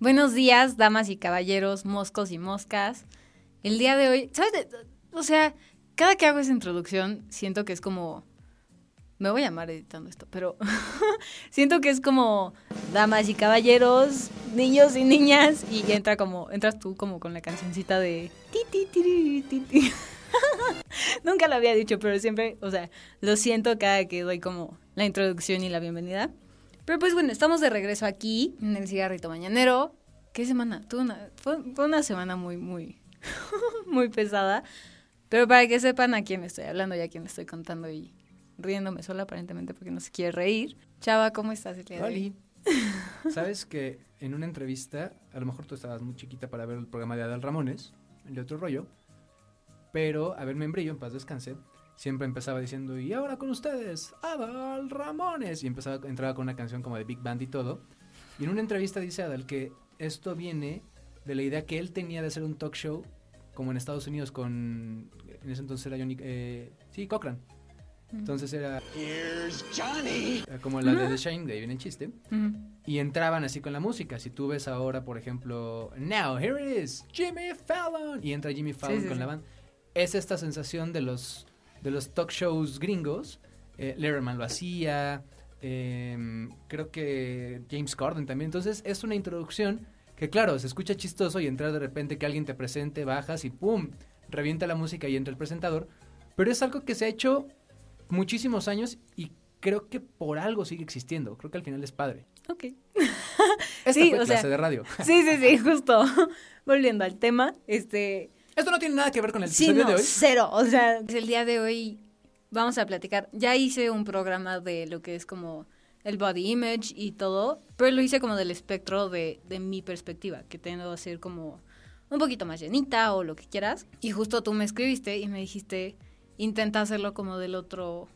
Buenos días, damas y caballeros, moscos y moscas. El día de hoy, ¿sabes? O sea, cada que hago esa introducción, siento que es como. Me voy a llamar editando esto, pero siento que es como damas y caballeros, niños y niñas, y entra como, entras tú como con la cancioncita de. Nunca lo había dicho, pero siempre, o sea, lo siento cada que doy como la introducción y la bienvenida. Pero pues bueno, estamos de regreso aquí en el cigarrito mañanero. ¿Qué semana? una, fue, una semana muy, muy, muy pesada. Pero para que sepan a quién estoy hablando y a quién estoy contando y riéndome sola aparentemente porque no se quiere reír. Chava, ¿cómo estás el día Sabes que en una entrevista, a lo mejor tú estabas muy chiquita para ver el programa de Adal Ramones, el de otro rollo, pero a ver, membrillo, en paz descanse, siempre empezaba diciendo, y ahora con ustedes, Adal Ramones. Y empezaba, entraba con una canción como de Big Band y todo. Y en una entrevista dice Adal que esto viene de la idea que él tenía de hacer un talk show como en Estados Unidos con, en ese entonces era Johnny, eh, sí, Cochran. Entonces era, Johnny. como la de The Shine, de ahí viene el chiste. Y entraban así con la música. Si tú ves ahora, por ejemplo, Now, here it is, Jimmy Fallon. Y entra Jimmy Fallon con la banda. Es esta sensación de los de los talk shows gringos. Eh, Letterman lo hacía, em, creo que James Corden también. Entonces es una introducción que claro, se escucha chistoso y entrar de repente que alguien te presente, bajas y ¡pum! Revienta la música y entra el presentador. Pero es algo que se ha hecho muchísimos años y creo que por algo sigue existiendo. Creo que al final es padre. Ok. Esta sí, fue clase de radio. Sí, sí, sí, justo. Volviendo al tema, este esto no tiene nada que ver con el episodio de hoy. Cero. O sea, el día de hoy vamos a platicar. Ya hice un programa de lo que es como el body image y todo, pero lo hice como del espectro de, de mi perspectiva, que tengo a ser como un poquito más llenita o lo que quieras. Y justo tú me escribiste y me dijiste, intenta hacerlo como del otro,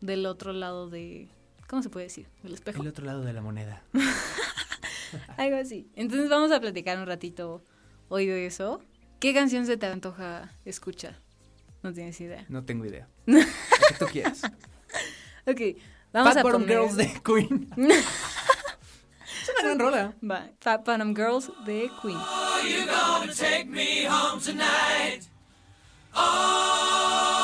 del otro lado de, ¿cómo se puede decir? Del espejo. El otro lado de la moneda. Algo así. Entonces vamos a platicar un ratito hoy de eso. ¿Qué canción se te antoja escuchar? No tienes idea. No tengo idea. ¿Qué tú quieres? ok, vamos Fat a Bottom Girls de Queen. es una gran rola. Va, Fat Bottom Girls de Queen. Oh, you gonna take me home tonight. Oh,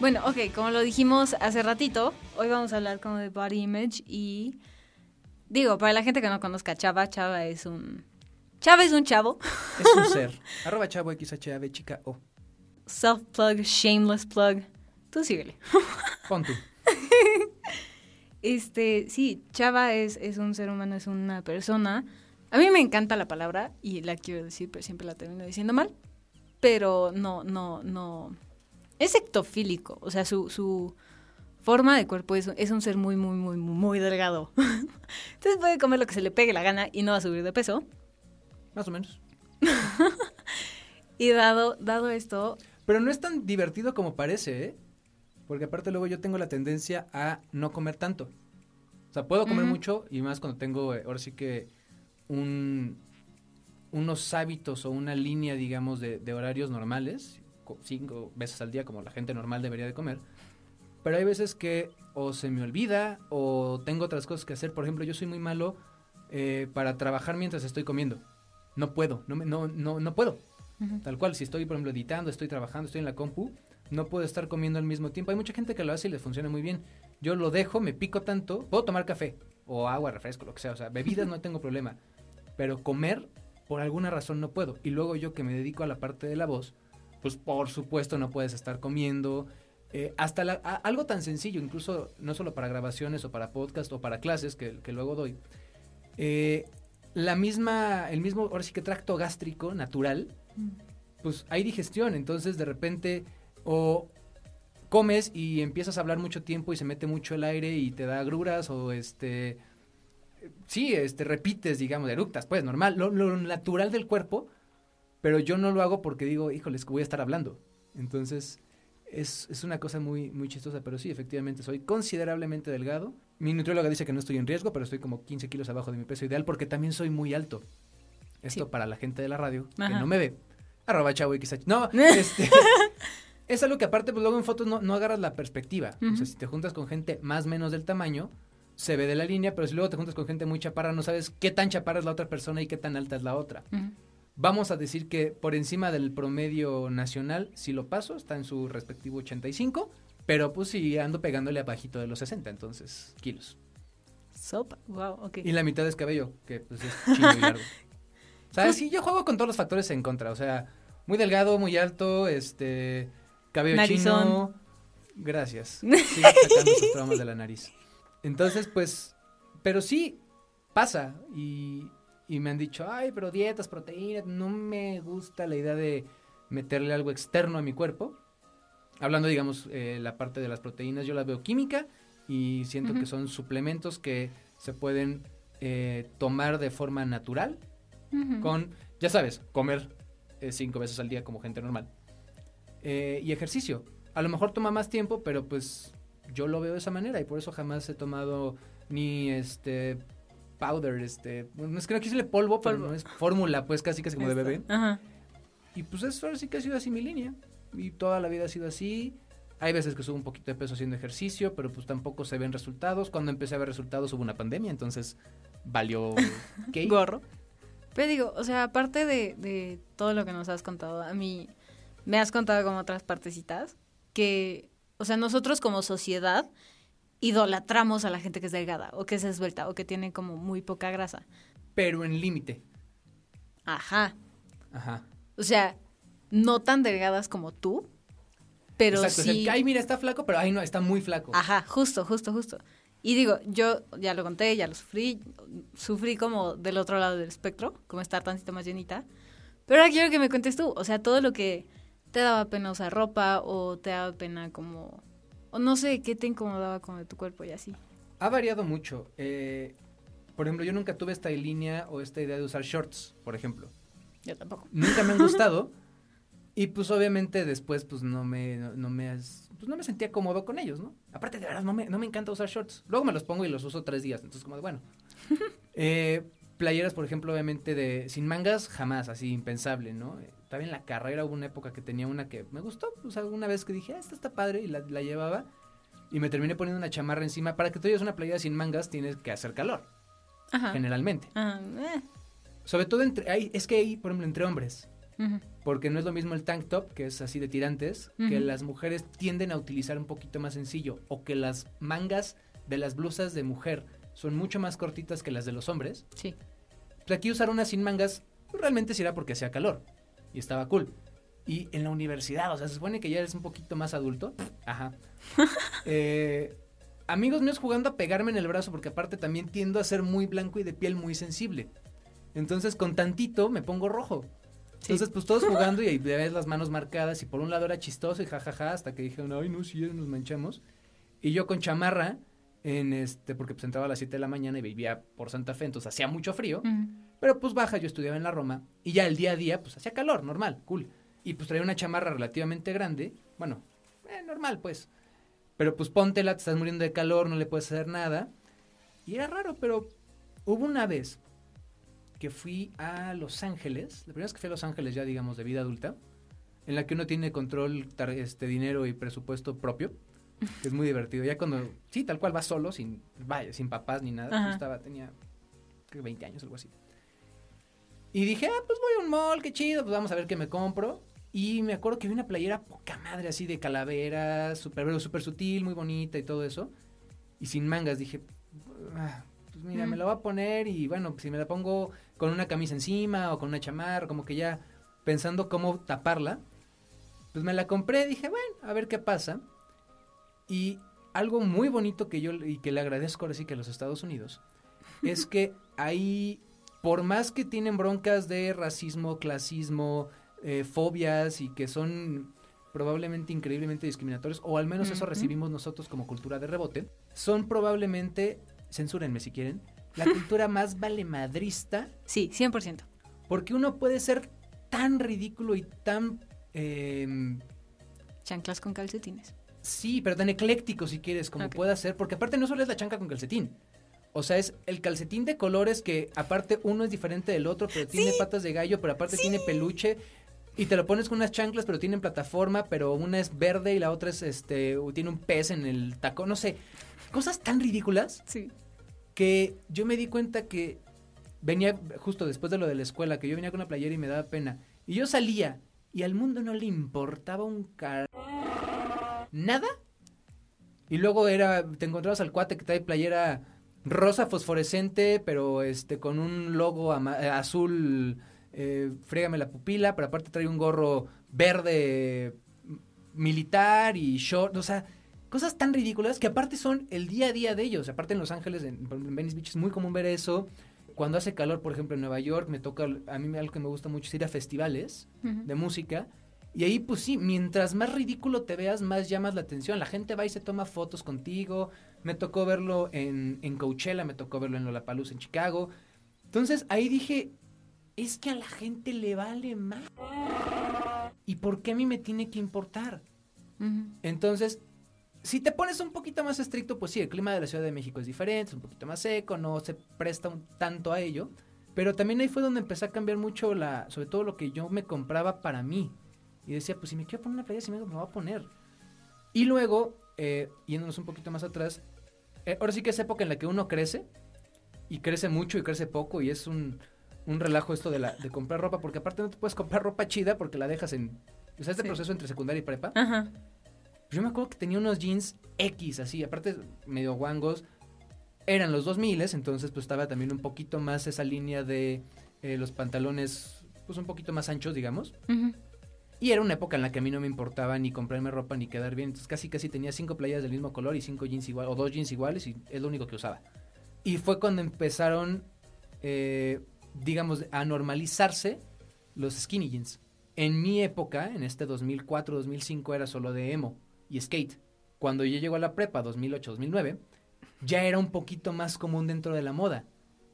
Bueno, ok, como lo dijimos hace ratito, hoy vamos a hablar como de body image y digo, para la gente que no conozca a Chava, Chava es un Chava es un chavo, Es un ser. Arroba chavo XHAV chica O. self plug, shameless plug. Tú síguele. Pon tú. Este, sí, Chava es, es un ser humano, es una persona. A mí me encanta la palabra y la quiero decir, pero siempre la termino diciendo mal. Pero no, no, no. Es ectofílico. O sea, su, su forma de cuerpo es, es un ser muy, muy, muy, muy, delgado. Entonces puede comer lo que se le pegue la gana y no va a subir de peso. Más o menos. Y dado, dado esto, Pero no es tan divertido como parece, ¿eh? Porque aparte luego yo tengo la tendencia a no comer tanto. O sea, puedo comer mucho y más cuando tengo, eh, ahora sí que, un, unos hábitos o una línea, digamos, de, de horarios normales, cinco veces al día como la gente normal debería de comer. Pero hay veces que o se me olvida o tengo otras cosas que hacer. Por ejemplo, yo soy muy malo eh, para trabajar mientras estoy comiendo. No puedo, no, me- no, no, no puedo. Tal cual, si estoy, por ejemplo, editando, estoy trabajando, estoy en la compu, no puedo estar comiendo al mismo tiempo. Hay mucha gente que lo hace y le funciona muy bien. Yo lo dejo, me pico tanto, puedo tomar café o agua, refresco, lo que sea, o sea, bebidas no tengo problema, pero comer por alguna razón no puedo. Y luego yo que me dedico a la parte de la voz, pues por supuesto no puedes estar comiendo. Eh, hasta la- a- algo tan sencillo, incluso no solo para grabaciones o para podcast o para clases que, que luego doy. eh, la misma, el mismo, ahora sí que tracto gástrico natural, pues hay digestión, entonces de repente o comes y empiezas a hablar mucho tiempo y se mete mucho el aire y te da agruras o este sí, este repites, digamos, eructas, pues normal, lo, lo natural del cuerpo, pero yo no lo hago porque digo, híjoles, que voy a estar hablando. Entonces, es, es una cosa muy, muy chistosa, pero sí, efectivamente, soy considerablemente delgado. Mi nutrióloga dice que no estoy en riesgo, pero estoy como 15 kilos abajo de mi peso ideal porque también soy muy alto. Esto Sí. para la gente de la radio que no me ve. Arroba chavo XH. No, este, es algo que aparte, pues luego en fotos no, no agarras la perspectiva. O sea, si te juntas con gente más o menos del tamaño, se ve de la línea, pero si luego te juntas con gente muy chaparra, no sabes qué tan chaparra es la otra persona y qué tan alta es la otra. Ujú. Vamos a decir que por encima del promedio nacional, si lo paso, está en su respectivo 85, pero pues sí ando pegándole abajito de los 60, entonces kilos. sopa, wow, ok. Y la mitad es cabello, que pues es chino y largo. O sea, sí, yo juego con todos los factores en contra, o sea, muy delgado, muy alto, este, cabello Narizón. chino. Gracias. Sigo sacando esos traumas de la nariz. Entonces, pues, pero sí pasa y, y me han dicho, ay, pero dietas, proteínas, no me gusta la idea de meterle algo externo a mi cuerpo. Hablando, digamos, eh, la parte de las proteínas, yo la veo química y siento que son suplementos que se pueden eh, tomar de forma natural con, ya sabes, comer eh, cinco veces al día como gente normal. Y ejercicio. A lo mejor toma más tiempo, pero pues yo lo veo de esa manera y por eso jamás he tomado ni este powder, este, bueno, es que no quise decirle polvo, pero no es fórmula, pues casi casi como de bebé. Ajá. Y pues eso ahora sí que ha sido así mi línea. Y toda la vida ha sido así. Hay veces que subo un poquito de peso haciendo ejercicio, pero pues tampoco se ven resultados. Cuando empecé a ver resultados hubo una pandemia, entonces valió ¿qué? Gorro. Pero digo, o sea, aparte de, de todo lo que nos has contado, a mí me has contado como otras partecitas que, o sea, nosotros como sociedad idolatramos a la gente que es delgada o que es esbelta o que tiene como muy poca grasa. Pero en límite. Ajá. Ajá. O sea, no tan delgadas como tú, pero Exacto, o sea, sí. ay, mira, está flaco, pero ay, no, está muy flaco. Ajá, justo, justo, justo. Y digo, yo ya lo conté, ya lo sufrí, sufrí como del otro lado del espectro, como estar tantito más llenita. Pero ahora quiero que me cuentes tú, o sea, todo lo que te daba pena usar ropa o te daba pena como, o no sé, qué te incomodaba como de tu cuerpo y así. Ha variado mucho. eh, por ejemplo, yo nunca tuve esta línea o esta idea de usar shorts, por ejemplo. Yo tampoco. Nunca me han gustado, Y pues obviamente después pues no me, no, no me, pues, no me sentía cómodo con ellos, ¿no? Aparte de verdad no me, no me encanta usar shorts. Luego me los pongo y los uso tres días, entonces como de bueno. Eh, playeras, por ejemplo, obviamente de sin mangas, jamás, así impensable, ¿no? Todavía en la carrera hubo una época que tenía una que me gustó, o sea, una vez que dije, "Ah, esta está padre y la, la llevaba y me terminé poniendo una chamarra encima. Para que tú lleves una playera sin mangas tienes que hacer calor, Ajá. generalmente. Ah, eh. Sobre todo entre, hay, es que hay, por ejemplo, entre hombres. Porque no es lo mismo el tank top, que es así de tirantes, que las mujeres tienden a utilizar un poquito más sencillo. O que las mangas de las blusas de mujer son mucho más cortitas que las de los hombres. Sí. Aquí usar una sin mangas realmente sí era porque hacía calor. Y estaba cool. Y en la universidad, o sea, se supone que ya eres un poquito más adulto. Ajá. Eh, amigos míos jugando a pegarme en el brazo, porque aparte también tiendo a ser muy blanco y de piel muy sensible. Entonces, con tantito me pongo rojo. Sí. Entonces, pues todos jugando y ahí ves las manos marcadas. Y por un lado era chistoso y jajaja, hasta que dijeron, ay, no, sí, nos manchamos. Y yo con chamarra, en este, porque pues entraba a las 7 de la mañana y vivía por Santa Fe, entonces hacía mucho frío. Pero pues baja, yo estudiaba en la Roma y ya el día a día pues hacía calor, normal, cool. Y pues traía una chamarra relativamente grande, bueno, eh, normal pues. Pero pues póntela, te estás muriendo de calor, no le puedes hacer nada. Y era raro, pero hubo una vez que fui a Los Ángeles, la primera vez que fui a Los Ángeles ya digamos de vida adulta, en la que uno tiene control, este dinero y presupuesto propio, que es muy divertido. Ya cuando, sí, tal cual vas solo, sin, vaya, sin papás ni nada, yo estaba, tenía creo que 20 años, algo así. Y dije, ah, pues voy a un mall, qué chido, pues vamos a ver qué me compro. Y me acuerdo que vi una playera poca madre así de calavera, súper pero súper sutil, muy bonita y todo eso. Y sin mangas, dije, ah, pues mira, me la voy a poner y bueno, si me la pongo con una camisa encima o con una chamarra, como que ya pensando cómo taparla, pues me la compré, dije, bueno, a ver qué pasa. Y algo muy bonito que yo y que le agradezco ahora sí que a los Estados Unidos es que ahí, por más que tienen broncas de racismo, clasismo, eh, fobias y que son probablemente increíblemente discriminatorios, o al menos eso recibimos nosotros como cultura de rebote, son probablemente, censúrenme si quieren, la cultura más valemadrista Sí, 100%. porque uno puede ser tan ridículo y tan... em, Chanclas con calcetines. Sí, pero tan ecléctico si quieres, como Ok. pueda ser, porque aparte no solo es la chanca con calcetín. O sea, es el calcetín de colores que aparte uno es diferente del otro, pero tiene patas de gallo, pero aparte tiene peluche. Y te lo pones con unas chanclas, pero tienen plataforma, pero una es verde y la otra es este, tiene un pez en el taco, no sé. Cosas tan ridículas Sí. que yo me di cuenta que venía justo después de lo de la escuela, que yo venía con una playera y me daba pena. Y yo salía y al mundo no le importaba un car... Nada. Y luego era, te encontrabas al cuate que trae playera rosa fosforescente, pero este con un logo ama- eh, azul, eh, frégame la pupila, pero aparte trae un gorro verde militar y short, o sea, cosas tan ridículas que aparte son el día a día de ellos. Aparte en Los Ángeles, en, Venice Beach es muy común ver eso. Cuando hace calor, por ejemplo, en Nueva York, me toca, a mí algo que me gusta mucho es ir a festivales de música. Y ahí, pues sí, mientras más ridículo te veas, más llamas la atención. La gente va y se toma fotos contigo. Me tocó verlo en, en Coachella, me tocó verlo en Lollapalooza en Chicago. Entonces ahí dije, es que a la gente le vale más. ¿Y por qué a mí me tiene que importar? Entonces, si te pones un poquito más estricto, pues sí, el clima de la Ciudad de México es diferente, es un poquito más seco, no se presta un tanto a ello. Pero también ahí fue donde empecé a cambiar mucho la, sobre todo lo que yo me compraba para mí. Y decía, pues si me quiero poner una playa, si me me voy a poner. Y luego, eh, yéndonos un poquito más atrás, eh, ahora sí que es época en la que uno crece, y crece mucho y crece poco, y es un, un relajo esto de, la, de comprar ropa, porque aparte no te puedes comprar ropa chida porque la dejas en... O sea, este Sí. proceso entre secundaria y prepa. Ajá. Yo me acuerdo que tenía unos jeans X, así, aparte medio guangos. Eran los 2000, entonces pues estaba también un poquito más esa línea de eh, los pantalones, pues un poquito más anchos, digamos. Ujú. Y era una época en la que a mí no me importaba ni comprarme ropa ni quedar bien. Entonces casi casi tenía cinco playas del mismo color y cinco jeans igual, o dos jeans iguales y es lo único que usaba. Y fue cuando empezaron, eh, digamos, a normalizarse los skinny jeans. En mi época, en este 2004, 2005, era solo de emo y skate. Cuando yo llego a la prepa, 2008, 2009, ya era un poquito más común dentro de la moda.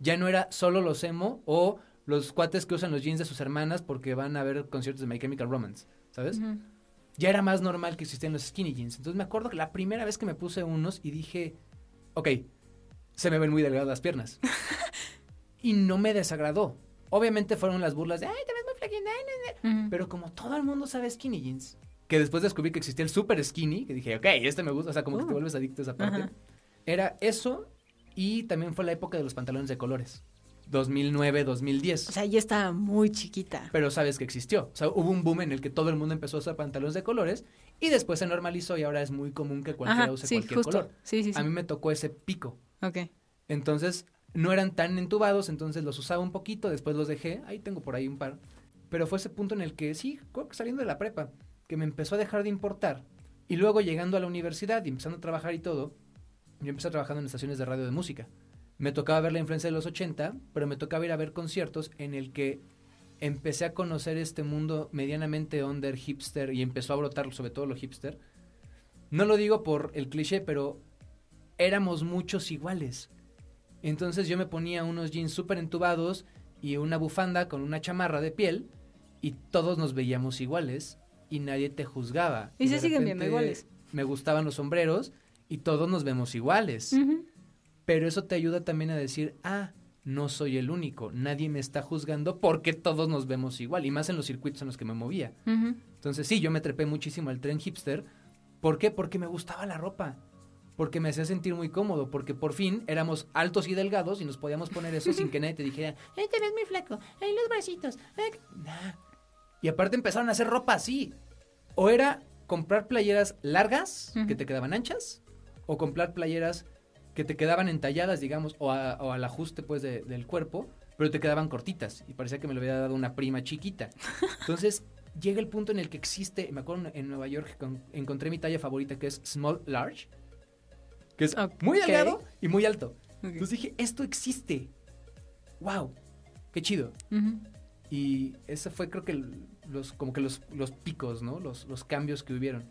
Ya no era solo los emo o los cuates que usan los jeans de sus hermanas porque van a ver conciertos de My Chemical Romance, ¿sabes? Ya era más normal que existían los skinny jeans. Entonces me acuerdo que la primera vez que me puse unos y dije, ok, se me ven muy delgadas las piernas. y no me desagradó. Obviamente fueron las burlas de, ay, te ves muy flaquita, ay, no, no". Ujú. Pero como todo el mundo sabe skinny jeans, que después descubrí que existía el super skinny, que dije, ok, este me gusta, o sea, como que te Uh. vuelves adicto a esa parte. Era eso y también fue la época de los pantalones de colores. 2009, 2010. O sea, ya estaba muy chiquita. pero sabes que existió. O sea, hubo un boom en el que todo el mundo empezó a usar pantalones de colores y después se normalizó y ahora es muy común que cualquiera Ajá, use sí, cualquier justo. color. Sí, sí, sí. A mí me tocó ese pico. Ok. Entonces, no eran tan entubados, entonces los usaba un poquito, después los dejé. Ahí tengo por ahí un par. Pero fue ese punto en el que, sí, creo que saliendo de la prepa, que me empezó a dejar de importar. Y luego llegando a la universidad y empezando a trabajar y todo, yo empecé trabajando en estaciones de radio de música. Me tocaba ver la influencia de los 80, pero me tocaba ir a ver conciertos en el que empecé a conocer este mundo medianamente under hipster y empezó a brotar sobre todo lo hipster. No lo digo por el cliché, pero éramos muchos iguales. Entonces yo me ponía unos jeans súper entubados y una bufanda con una chamarra de piel y todos nos veíamos iguales y nadie te juzgaba. Y se de siguen viendo iguales. Me gustaban los sombreros y todos nos vemos iguales. Pero eso te ayuda también a decir, ah, no soy el único, nadie me está juzgando porque todos nos vemos igual, y más en los circuitos en los que me movía. Entonces sí, yo me trepé muchísimo al tren hipster. ¿Por qué? Porque me gustaba la ropa. Porque me hacía sentir muy cómodo. Porque por fin éramos altos y delgados y nos podíamos poner eso sin que nadie te dijera, ay, te ves muy flaco, ay, los bracitos. ay". Nah. Y aparte empezaron a hacer ropa así. O era comprar playeras largas que te quedaban anchas, o comprar playeras que te quedaban entalladas, digamos, o, a- o al ajuste pues de- del cuerpo, pero te quedaban cortitas y parecía que me lo había dado una prima chiquita. Entonces llega el punto en el que existe, me acuerdo en Nueva York con- encontré mi talla favorita que es small large, que es muy delgado y muy alto. Entonces dije, esto existe. Wow, qué chido. Y ese fue creo que los como que los, los picos, ¿no? Los, los cambios que hubieron.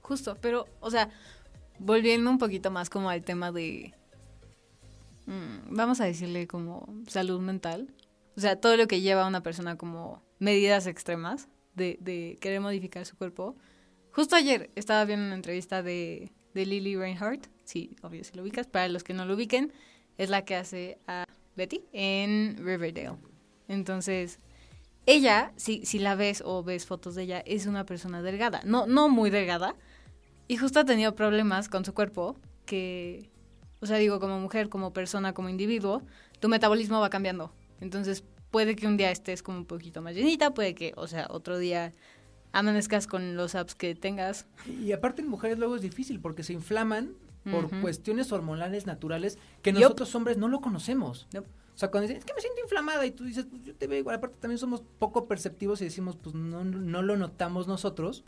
Justo, pero, o sea, volviendo un poquito más como al tema de, mm, vamos a decirle como salud mental, o sea, todo lo que lleva a una persona como medidas extremas de, de querer modificar su cuerpo. Justo ayer estaba viendo una entrevista de, de Lily Reinhardt, sí, obvio si lo ubicas, para los que no lo ubiquen, es la que hace a Betty en Riverdale. Entonces, ella, si, si la ves o ves fotos de ella, es una persona delgada. No, no muy delgada. Y justo ha tenido problemas con su cuerpo que, o sea, digo, como mujer, como persona, como individuo, tu metabolismo va cambiando. Entonces, puede que un día estés como un poquito más llenita, puede que, o sea, otro día amanezcas con los apps que tengas. Y aparte en mujeres luego es difícil porque se inflaman por cuestiones hormonales naturales que nosotros hombres no lo conocemos. O sea, cuando dicen, es que me siento inflamada y tú dices, pues yo te veo igual. Aparte también somos poco perceptivos y decimos, pues no, no lo notamos nosotros,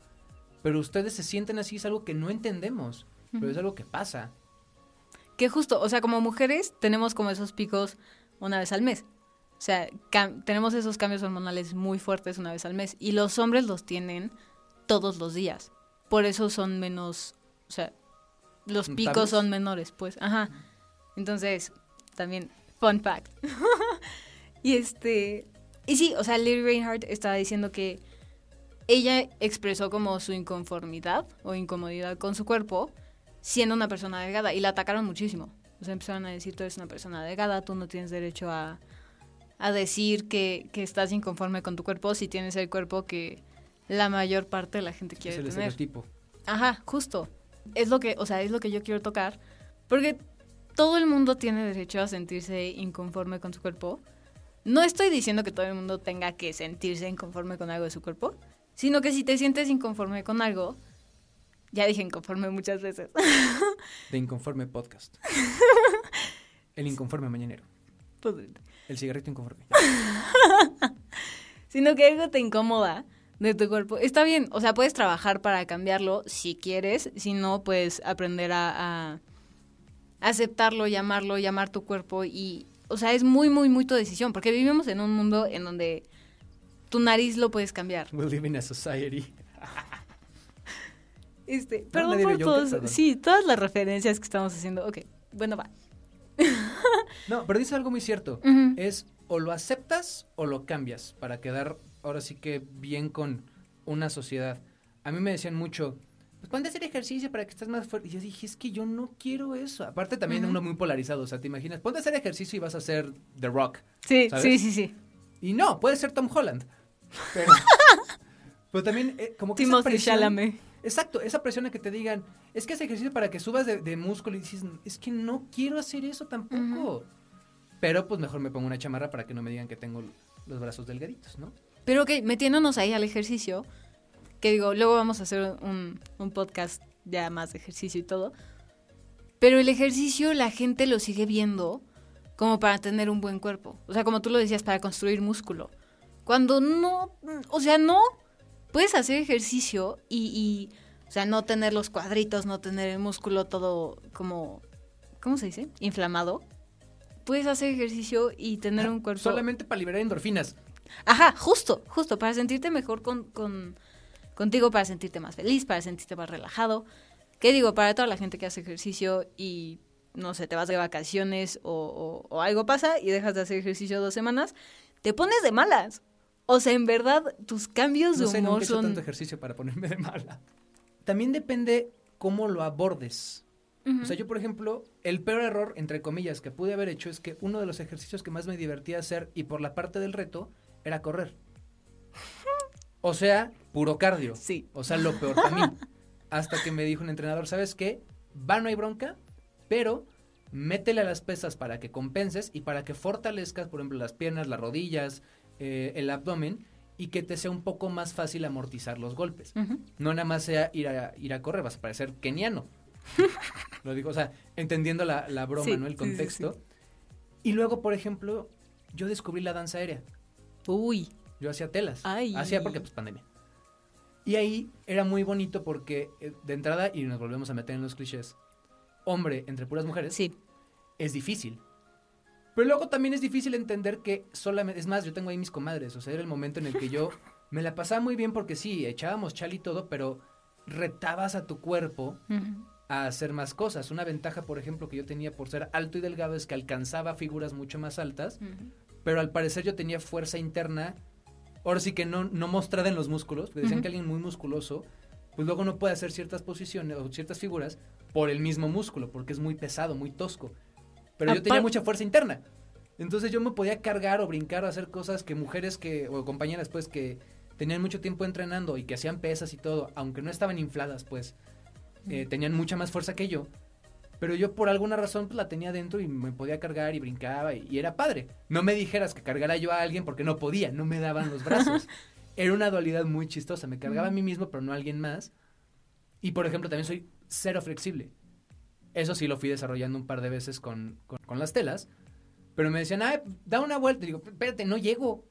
pero ustedes se sienten así, es algo que no entendemos, pero es algo que pasa. Que justo, o sea, como mujeres tenemos como esos picos una vez al mes. O sea, tenemos esos cambios hormonales muy fuertes una vez al mes. Y los hombres los tienen todos los días. Por eso son menos, o sea, los picos son menores, pues. Ajá. Entonces, también, fun fact. y este, y sí, o sea, Lily Reinhardt estaba diciendo que ella expresó como su inconformidad o incomodidad con su cuerpo siendo una persona delgada y la atacaron muchísimo. O sea, empezaron a decir, tú eres una persona delgada, tú no tienes derecho a, a decir que, que estás inconforme con tu cuerpo si tienes el cuerpo que la mayor parte de la gente Es quiere el tener. estereotipo. Ajá, justo. Es lo que, o sea, es lo que yo quiero tocar. Porque todo el mundo tiene derecho a sentirse inconforme con su cuerpo. No estoy diciendo que todo el mundo tenga que sentirse inconforme con algo de su cuerpo, sino que si te sientes inconforme con algo, ya dije inconforme muchas veces. De Inconforme Podcast. El Inconforme Mañanero. Pues, El cigarrito inconforme. sino que algo te incomoda de tu cuerpo. Está bien, o sea, puedes trabajar para cambiarlo si quieres, si no, pues aprender a, a aceptarlo, llamarlo, llamar tu cuerpo y, o sea, es muy, muy, muy tu decisión, porque vivimos en un mundo en donde tu nariz lo puedes cambiar. We live in a society. Este, No, perdón por todos, perdón. sí, todas las referencias que estamos haciendo. Ok, bueno, va. No, pero dice algo muy cierto. Es o lo aceptas o lo cambias para quedar ahora sí que bien con una sociedad. A mí me decían mucho, pues ponte a hacer ejercicio para que estés más fuerte. Y yo dije, es que yo no quiero eso. Aparte también uno muy polarizado, o sea, te imaginas, ponte a hacer ejercicio y vas a ser The Rock. Sí, ¿sabes? sí, sí, sí. Y no, puede ser Tom Holland. Pero, pero también eh, como que esa presión- Chalamet. Exacto, esa presión de que te digan, es que hace ejercicio para que subas de, de músculo y dices, es que no quiero hacer eso tampoco. Pero pues mejor me pongo una chamarra para que no me digan que tengo los brazos delgaditos, ¿no? Pero ok, metiéndonos ahí al ejercicio, que digo, luego vamos a hacer un, un podcast ya más de ejercicio y todo. Pero el ejercicio la gente lo sigue viendo como para tener un buen cuerpo. O sea, como tú lo decías, para construir músculo. Cuando no, o sea, no, puedes hacer ejercicio y, y, o sea, no tener los cuadritos, no tener el músculo todo como, ¿cómo se dice? Inflamado. Puedes hacer ejercicio y tener un cuerpo... Solamente para liberar endorfinas. Ajá, justo, justo, para sentirte mejor con, con- contigo, para sentirte más feliz, para sentirte más relajado. ¿Qué digo? Para toda la gente que hace ejercicio y, no sé, te vas de vacaciones o, o- o algo pasa y dejas de hacer ejercicio dos semanas, te pones de malas. O sea, en verdad, tus cambios de No sé, nunca humor he hecho son... tanto ejercicio para ponerme de mala. También depende cómo lo abordes. O sea, yo, por ejemplo, el peor error, entre comillas, que pude haber hecho es que uno de los ejercicios que más me divertía hacer, y por la parte del reto, era correr. O sea, puro cardio. Sí. O sea, lo peor para mí. Hasta que me dijo un entrenador, ¿sabes qué? Va, no hay bronca, pero métele a las pesas para que compenses y para que fortalezcas, por ejemplo, las piernas, las rodillas, eh, el abdomen, y que te sea un poco más fácil amortizar los golpes. No nada más sea ir a, ir a correr, vas a parecer keniano. Lo digo, o sea, entendiendo la, la broma, Sí, ¿no? El sí, sí, contexto. Y luego, por ejemplo, yo descubrí la danza aérea. Uy, Yo hacía telas. Ay. Hacía porque, pues, pandemia. Y ahí era muy bonito porque, eh, de entrada, y nos volvemos a meter en los clichés, hombre entre puras mujeres, sí. es difícil. Pero luego también es difícil entender que solamente, es más, yo tengo ahí mis comadres, o sea, era el momento en el que yo me la pasaba muy bien porque sí, echábamos chal y todo, pero retabas a tu cuerpo a hacer más cosas. Una ventaja, por ejemplo, que yo tenía por ser alto y delgado es que alcanzaba figuras mucho más altas, pero al parecer yo tenía fuerza interna, ahora sí que no, no mostrada en los músculos, decían que alguien muy musculoso, pues luego no puede hacer ciertas posiciones o ciertas figuras por el mismo músculo, porque es muy pesado, muy tosco. Pero yo tenía mucha fuerza interna. Entonces yo me podía cargar o brincar o hacer cosas que mujeres que, o compañeras pues que tenían mucho tiempo entrenando y que hacían pesas y todo, aunque no estaban infladas pues, eh, tenían mucha más fuerza que yo. Pero yo por alguna razón pues, la tenía dentro y me podía cargar y brincaba y, y era padre. No me dijeras que cargara yo a alguien porque no podía, no me daban los brazos. era una dualidad muy chistosa. Me cargaba a mí mismo pero no a alguien más. Y por ejemplo también soy cero flexible. Eso sí lo fui desarrollando un par de veces con, con, con las telas. Pero me decían, ah, da una vuelta. Y digo, espérate, no llego.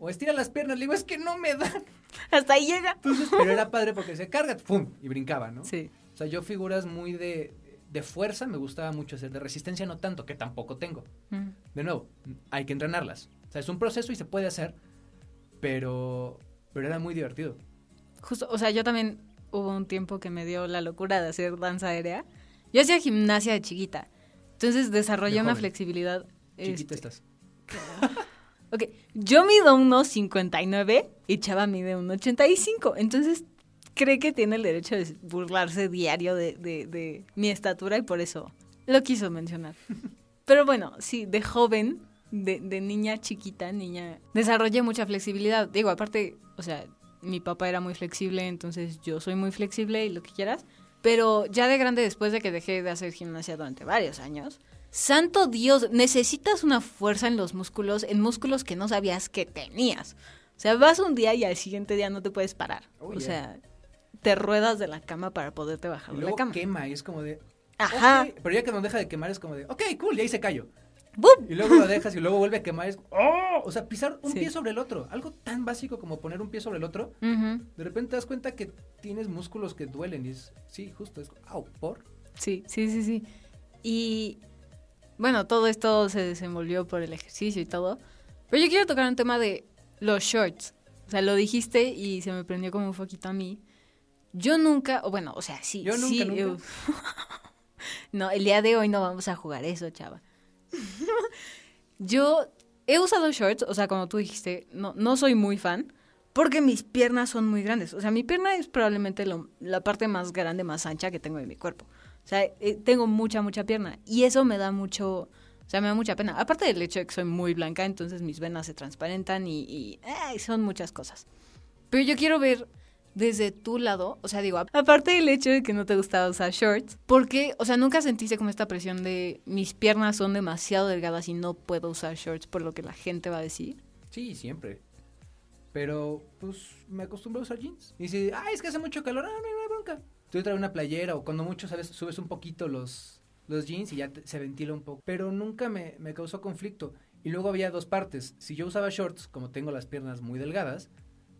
O estira las piernas. Le digo, es que no me dan. Hasta ahí llega. Entonces, pero era padre porque se carga, ¡pum! Y brincaba, ¿no? Sí. O sea, yo figuras muy de, de fuerza me gustaba mucho hacer, de resistencia no tanto, que tampoco tengo. De nuevo, hay que entrenarlas. O sea, es un proceso y se puede hacer, pero, pero era muy divertido. Justo, o sea, yo también hubo un tiempo que me dio la locura de hacer danza aérea. Yo hacía gimnasia de chiquita. Entonces desarrollé De una flexibilidad. Chiquita este, estás. Ok, yo mido unos 59 y Chava mide un 85. Entonces cree que tiene el derecho de burlarse diario de, de- de mi estatura y por eso lo quiso mencionar. Pero bueno, sí, de joven, de, de niña chiquita, niña, desarrollé mucha flexibilidad. Digo, aparte, o sea, mi papá era muy flexible, entonces yo soy muy flexible y lo que quieras. Pero ya de grande, después de que dejé de hacer gimnasia durante varios años, santo Dios, necesitas una fuerza en los músculos, en músculos que no sabías que tenías. O sea, vas un día y al siguiente día no te puedes parar. Oh, o yeah. sea, te ruedas de la cama para poderte Y bajar de la cama. quema y es como de... Ajá. Pero ya que no deja de quemar es como de, ok, cool, y ahí se cayó. ¡Bum! Y luego lo dejas y luego vuelve a quemar. Es, ¡oh! O sea, pisar un Sí. pie sobre el otro. Algo tan básico como poner un pie sobre el otro. De repente te das cuenta que tienes músculos que duelen y es, sí, justo, es, au, por. Sí, sí, sí, sí. Y bueno, todo esto se desenvolvió por el ejercicio y todo. Pero yo quiero tocar un tema de los shorts. O sea, lo dijiste y se me prendió como un foquito a mí. Yo nunca, o bueno, o sea, sí, Yo nunca, sí. nunca. eu- no, el día de hoy no vamos a jugar eso, chava. Yo he usado shorts, o sea, como tú dijiste, no, no soy muy fan, porque mis piernas son muy grandes. O sea, mi pierna es probablemente la parte más grande, más ancha que tengo de mi cuerpo. O sea, eh, tengo mucha, mucha pierna. Y eso me da mucho, o sea, me da mucha pena. Aparte del hecho de que soy muy blanca, entonces mis venas se transparentan y, y, son muchas cosas. Pero yo quiero ver desde tu lado, o sea, digo, aparte del hecho de que no te gustaba usar shorts, porque, o sea, nunca sentiste como esta presión de mis piernas son demasiado delgadas y no puedo usar shorts por lo que la gente va a decir. Sí, siempre. Pero, pues, me acostumbro a usar jeans. Y si, ay, es que hace mucho calor, ah, no, hay bronca. Tú traes una playera o cuando mucho, ¿sabes? Subes un poquito los, los jeans y ya se ventila un poco. Pero nunca me, me causó conflicto. Y luego había dos partes. Si yo usaba shorts, como tengo las piernas muy delgadas,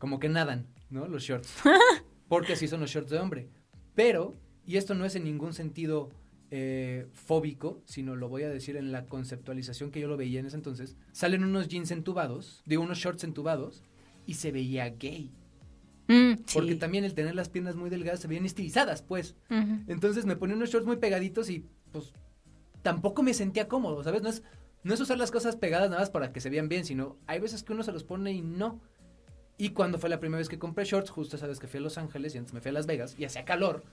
como que nadan, ¿no? Los shorts. Porque así son los shorts de hombre. Pero, y esto no es en ningún sentido eh, fóbico, sino lo voy a decir en la conceptualización que yo lo veía en ese entonces, salen unos jeans entubados, de unos shorts entubados, y se veía gay. Mm, Porque sí. también el tener las piernas muy delgadas se veían estilizadas, pues. Entonces me ponía unos shorts muy pegaditos y pues tampoco me sentía cómodo, ¿sabes? No es, no es usar las cosas pegadas nada más para que se vean bien, sino hay veces que uno se los pone y no. Y cuando fue la primera vez que compré shorts, justo sabes que fui a Los Ángeles y antes me fui a Las Vegas y hacía calor.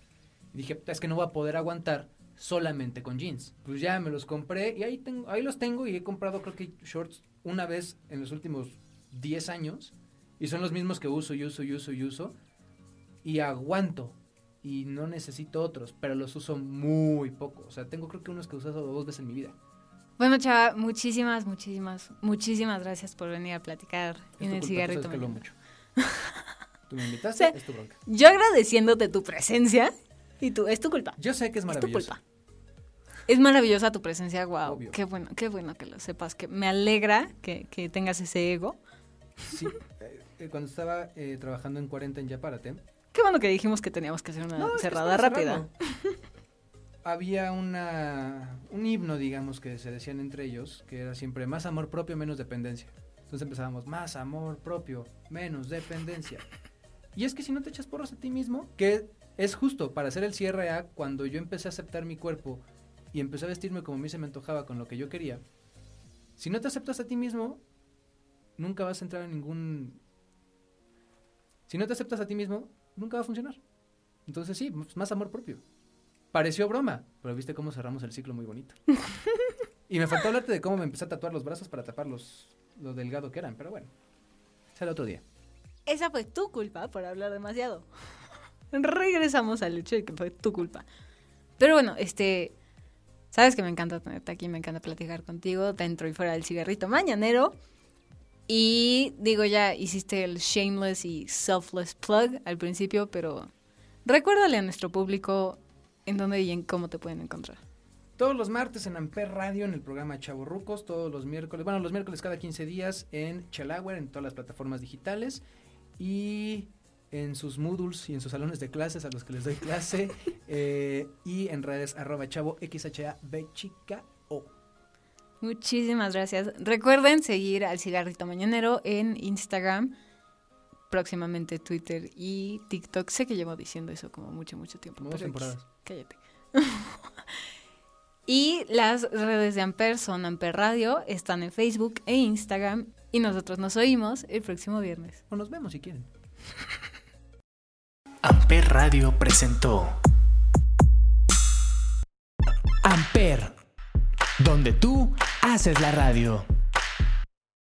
Y dije, es que no voy a poder aguantar solamente con jeans. Pues ya me los compré y ahí, ahí los tengo y he comprado creo que shorts una vez en los últimos 10 años. Y son los mismos que uso y uso y uso y uso. Y aguanto. Y no necesito otros, pero los uso muy poco. O sea, tengo creo que unos que he usado dos veces en mi vida. Bueno, Chava, muchísimas, muchísimas, muchísimas gracias por venir a platicar Es en el culpa, tú cigarrito. sabes que mucho. Tú me invitaste, Sí. es tu bronca. Yo agradeciéndote tu presencia y tú, es tu culpa. Yo sé que es Es tu maravilloso. culpa. Es maravillosa tu presencia, wow. Obvio. Qué bueno, qué bueno que lo sepas, que me alegra que, que tengas ese ego. Sí, eh, eh, cuando estaba eh, trabajando en 40 en Yapárate, Qué bueno que dijimos que teníamos que hacer una No, cerrada rápida. Había una, un himno, digamos, que se decían entre ellos, que era siempre más amor propio, menos dependencia. Entonces empezábamos, más amor propio, menos dependencia. Y es que si no te echas porras a ti mismo, que es justo para hacer el cierre a cuando yo empecé a aceptar mi cuerpo y empecé a vestirme como a mí se me antojaba con lo que yo quería. Si no te aceptas a ti mismo, nunca vas a entrar en ningún... Si no te aceptas a ti mismo, nunca va a funcionar. Entonces sí, más amor propio. Pareció broma, pero viste cómo cerramos el ciclo muy bonito. y me faltó hablarte de cómo me empecé a tatuar los brazos para tapar los, lo delgado que eran, pero bueno. Será otro día. Esa fue tu culpa por hablar demasiado. Regresamos al hecho de que fue tu culpa. Pero bueno, este. Sabes que me encanta tenerte aquí, me encanta platicar contigo dentro y fuera del cigarrito mañanero. Y digo, ya hiciste el shameless y selfless plug al principio, pero recuérdale a nuestro público en dónde y en cómo te pueden encontrar. Todos los martes en Amper Radio, en el programa Chavorrucos, todos los miércoles, bueno, los miércoles cada 15 días en Chelauer, en todas las plataformas digitales y en sus Moodles y en sus salones de clases a los que les doy clase eh, y en redes arroba chavo chica o. Muchísimas gracias. Recuerden seguir al cigarrito mañanero en Instagram, próximamente Twitter y TikTok. Sé que llevo diciendo eso como mucho, mucho tiempo. Pero temporadas. Cállate. y las redes de Amper son Amper Radio, están en Facebook e Instagram y nosotros nos oímos el próximo viernes. O nos vemos si quieren. Amper Radio presentó Amper, donde tú haces la radio.